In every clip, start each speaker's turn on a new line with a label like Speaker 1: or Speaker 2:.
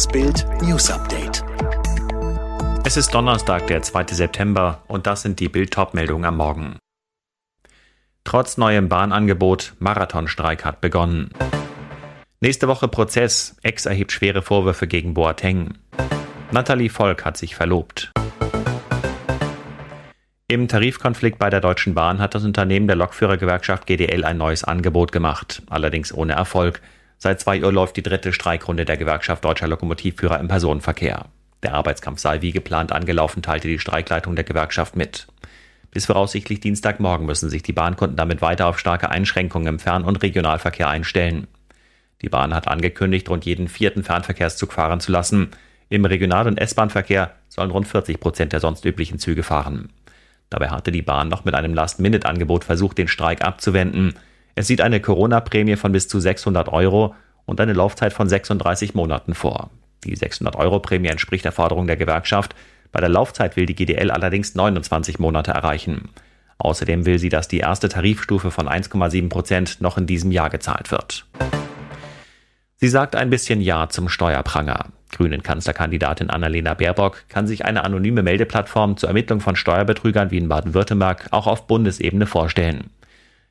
Speaker 1: Das Bild News Update.
Speaker 2: Es ist Donnerstag, der 2. September, und das sind die Bild-Top-Meldungen am Morgen. Trotz neuem Bahnangebot, Marathonstreik hat begonnen. Nächste Woche Prozess, Ex erhebt schwere Vorwürfe gegen Boateng. Nathalie Volk hat sich verlobt. Im Tarifkonflikt bei der Deutschen Bahn hat das Unternehmen der Lokführergewerkschaft GDL ein neues Angebot gemacht, allerdings ohne Erfolg. Seit zwei Uhr läuft die dritte Streikrunde der Gewerkschaft Deutscher Lokomotivführer im Personenverkehr. Der Arbeitskampf sei wie geplant angelaufen, teilte die Streikleitung der Gewerkschaft mit. Bis voraussichtlich Dienstagmorgen müssen sich die Bahnkunden damit weiter auf starke Einschränkungen im Fern- und Regionalverkehr einstellen. Die Bahn hat angekündigt, rund jeden vierten Fernverkehrszug fahren zu lassen. Im Regional- und S-Bahn-Verkehr sollen rund 40 Prozent der sonst üblichen Züge fahren. Dabei hatte die Bahn noch mit einem Last-Minute-Angebot versucht, den Streik abzuwenden. Es sieht eine Corona-Prämie von bis zu 600 Euro und eine Laufzeit von 36 Monaten vor. Die 600-Euro-Prämie entspricht der Forderung der Gewerkschaft. Bei der Laufzeit will die GDL allerdings 29 Monate erreichen. Außerdem will sie, dass die erste Tarifstufe von 1,7 Prozent noch in diesem Jahr gezahlt wird. Sie sagt ein bisschen Ja zum Steuerpranger. Grünen Kanzlerkandidatin Annalena Baerbock kann sich eine anonyme Meldeplattform zur Ermittlung von Steuerbetrügern wie in Baden-Württemberg auch auf Bundesebene vorstellen.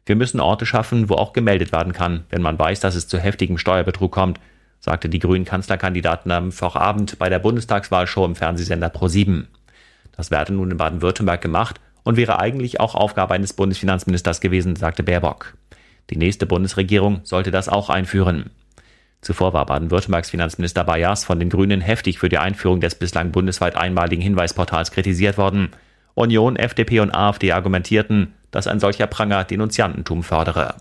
Speaker 2: Wir müssen Orte schaffen, wo auch gemeldet werden kann, wenn man weiß, dass es zu heftigem Steuerbetrug kommt, sagte die Grünen Kanzlerkandidatin am Vorabend bei der Bundestagswahlshow im Fernsehsender Pro7. Das werde nun in Baden-Württemberg gemacht und wäre eigentlich auch Aufgabe eines Bundesfinanzministers gewesen, sagte Baerbock. Die nächste Bundesregierung sollte das auch einführen. Zuvor war Baden-Württembergs Finanzminister Bayers von den Grünen heftig für die Einführung des bislang bundesweit einmaligen Hinweisportals kritisiert worden. Union, FDP und AfD argumentierten, dass ein solcher Pranger Denunziantentum fördere.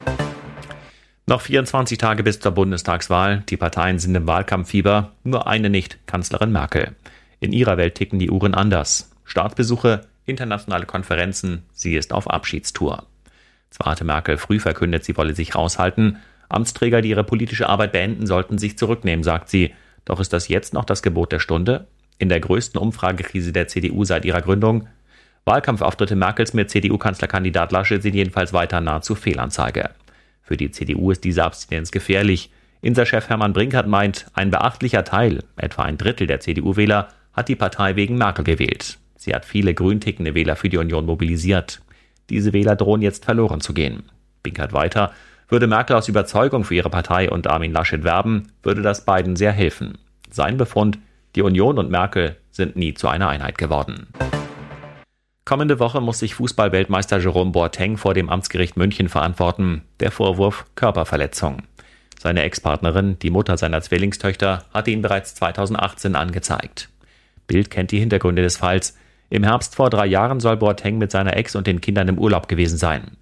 Speaker 2: Noch 24 Tage bis zur Bundestagswahl. Die Parteien sind im Wahlkampffieber, nur eine nicht, Kanzlerin Merkel. In ihrer Welt ticken die Uhren anders. Staatsbesuche, internationale Konferenzen, sie ist auf Abschiedstour. Zwar hatte Merkel früh verkündet, sie wolle sich raushalten, Amtsträger, die ihre politische Arbeit beenden, sollten sich zurücknehmen, sagt sie. Doch ist das jetzt noch das Gebot der Stunde? In der größten Umfragekrise der CDU seit ihrer Gründung? Wahlkampfauftritte Merkels mit CDU-Kanzlerkandidat Laschet sind jedenfalls weiter nahezu Fehlanzeige. Für die CDU ist diese Abstinenz gefährlich. Inser-Chef Hermann Brinkert meint, ein beachtlicher Teil, etwa ein Drittel der CDU-Wähler, hat die Partei wegen Merkel gewählt. Sie hat viele grüntickende Wähler für die Union mobilisiert. Diese Wähler drohen jetzt verloren zu gehen. Brinkert weiter, würde Merkel aus Überzeugung für ihre Partei und Armin Laschet werben, würde das beiden sehr helfen. Sein Befund, die Union und Merkel sind nie zu einer Einheit geworden. Kommende Woche muss sich Fußballweltmeister Jerome Boateng vor dem Amtsgericht München verantworten. Der Vorwurf Körperverletzung. Seine Ex-Partnerin, die Mutter seiner Zwillingstöchter, hatte ihn bereits 2018 angezeigt. Bild kennt die Hintergründe des Falls. Im Herbst vor drei Jahren soll Boateng mit seiner Ex und den Kindern im Urlaub gewesen sein.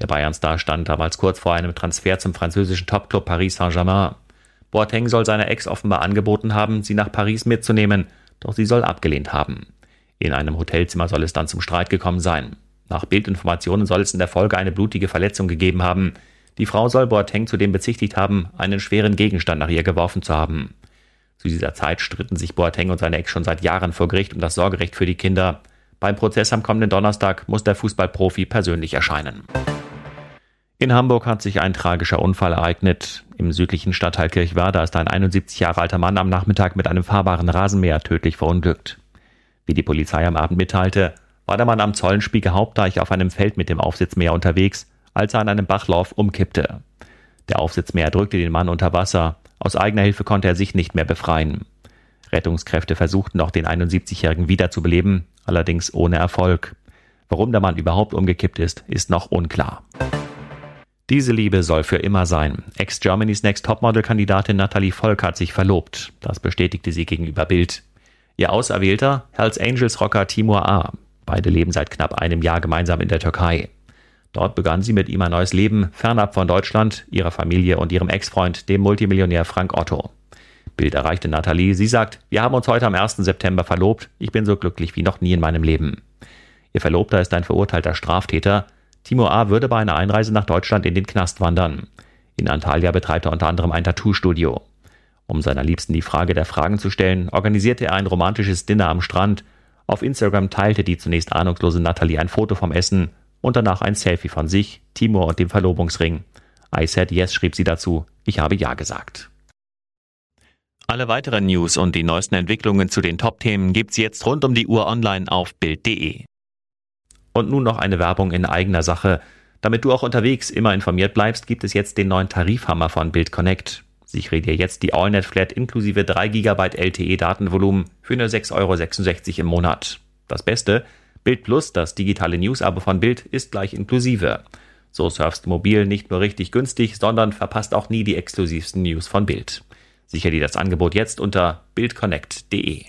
Speaker 2: Der Bayern-Star stand damals kurz vor einem Transfer zum französischen Topclub Paris Saint-Germain. Boateng soll seiner Ex offenbar angeboten haben, sie nach Paris mitzunehmen, doch sie soll abgelehnt haben. In einem Hotelzimmer soll es dann zum Streit gekommen sein. Nach Bildinformationen soll es in der Folge eine blutige Verletzung gegeben haben. Die Frau soll Boateng zudem bezichtigt haben, einen schweren Gegenstand nach ihr geworfen zu haben. Zu dieser Zeit stritten sich Boateng und seine Ex schon seit Jahren vor Gericht um das Sorgerecht für die Kinder. Beim Prozess am kommenden Donnerstag muss der Fußballprofi persönlich erscheinen. In Hamburg hat sich ein tragischer Unfall ereignet. Im südlichen Stadtteil Kirchwerder ist ein 71 Jahre alter Mann am Nachmittag mit einem fahrbaren Rasenmäher tödlich verunglückt. Wie die Polizei am Abend mitteilte, war der Mann am Zollenspieger Hauptdeich auf einem Feld mit dem Aufsitzmäher unterwegs, als er an einem Bachlauf umkippte. Der Aufsitzmäher drückte den Mann unter Wasser. Aus eigener Hilfe konnte er sich nicht mehr befreien. Rettungskräfte versuchten noch den 71-Jährigen wiederzubeleben, allerdings ohne Erfolg. Warum der Mann überhaupt umgekippt ist, ist noch unklar. Diese Liebe soll für immer sein. Ex-Germany's Next Topmodel-Kandidatin Natalie Volk hat sich verlobt. Das bestätigte sie gegenüber Bild. Ihr Auserwählter, Hells Angels Rocker Timur A. Beide leben seit knapp einem Jahr gemeinsam in der Türkei. Dort begann sie mit ihm ein neues Leben, fernab von Deutschland, ihrer Familie und ihrem Ex-Freund, dem Multimillionär Frank Otto. Bild erreichte Natalie. Sie sagt, wir haben uns heute am 1. September verlobt. Ich bin so glücklich wie noch nie in meinem Leben. Ihr Verlobter ist ein verurteilter Straftäter. Timo A. würde bei einer Einreise nach Deutschland in den Knast wandern. In Antalya betreibt er unter anderem ein Tattoo-Studio. Um seiner Liebsten die Frage der Fragen zu stellen, organisierte er ein romantisches Dinner am Strand. Auf Instagram teilte die zunächst ahnungslose Natalie ein Foto vom Essen und danach ein Selfie von sich, Timur und dem Verlobungsring. I said yes, schrieb sie dazu. Ich habe ja gesagt. Alle weiteren News und die neuesten Entwicklungen zu den Top-Themen gibt's jetzt rund um die Uhr online auf Bild.de. Und nun noch eine Werbung in eigener Sache. Damit du auch unterwegs immer informiert bleibst, gibt es jetzt den neuen Tarifhammer von Bild Connect. Sichere dir jetzt die AllNet Flat inklusive 3 GB LTE Datenvolumen für nur 6,66 Euro im Monat. Das Beste, Bild Plus, das digitale News-Abo von Bild, ist gleich inklusive. So surfst mobil nicht nur richtig günstig, sondern verpasst auch nie die exklusivsten News von Bild. Sicher dir das Angebot jetzt unter bildconnect.de.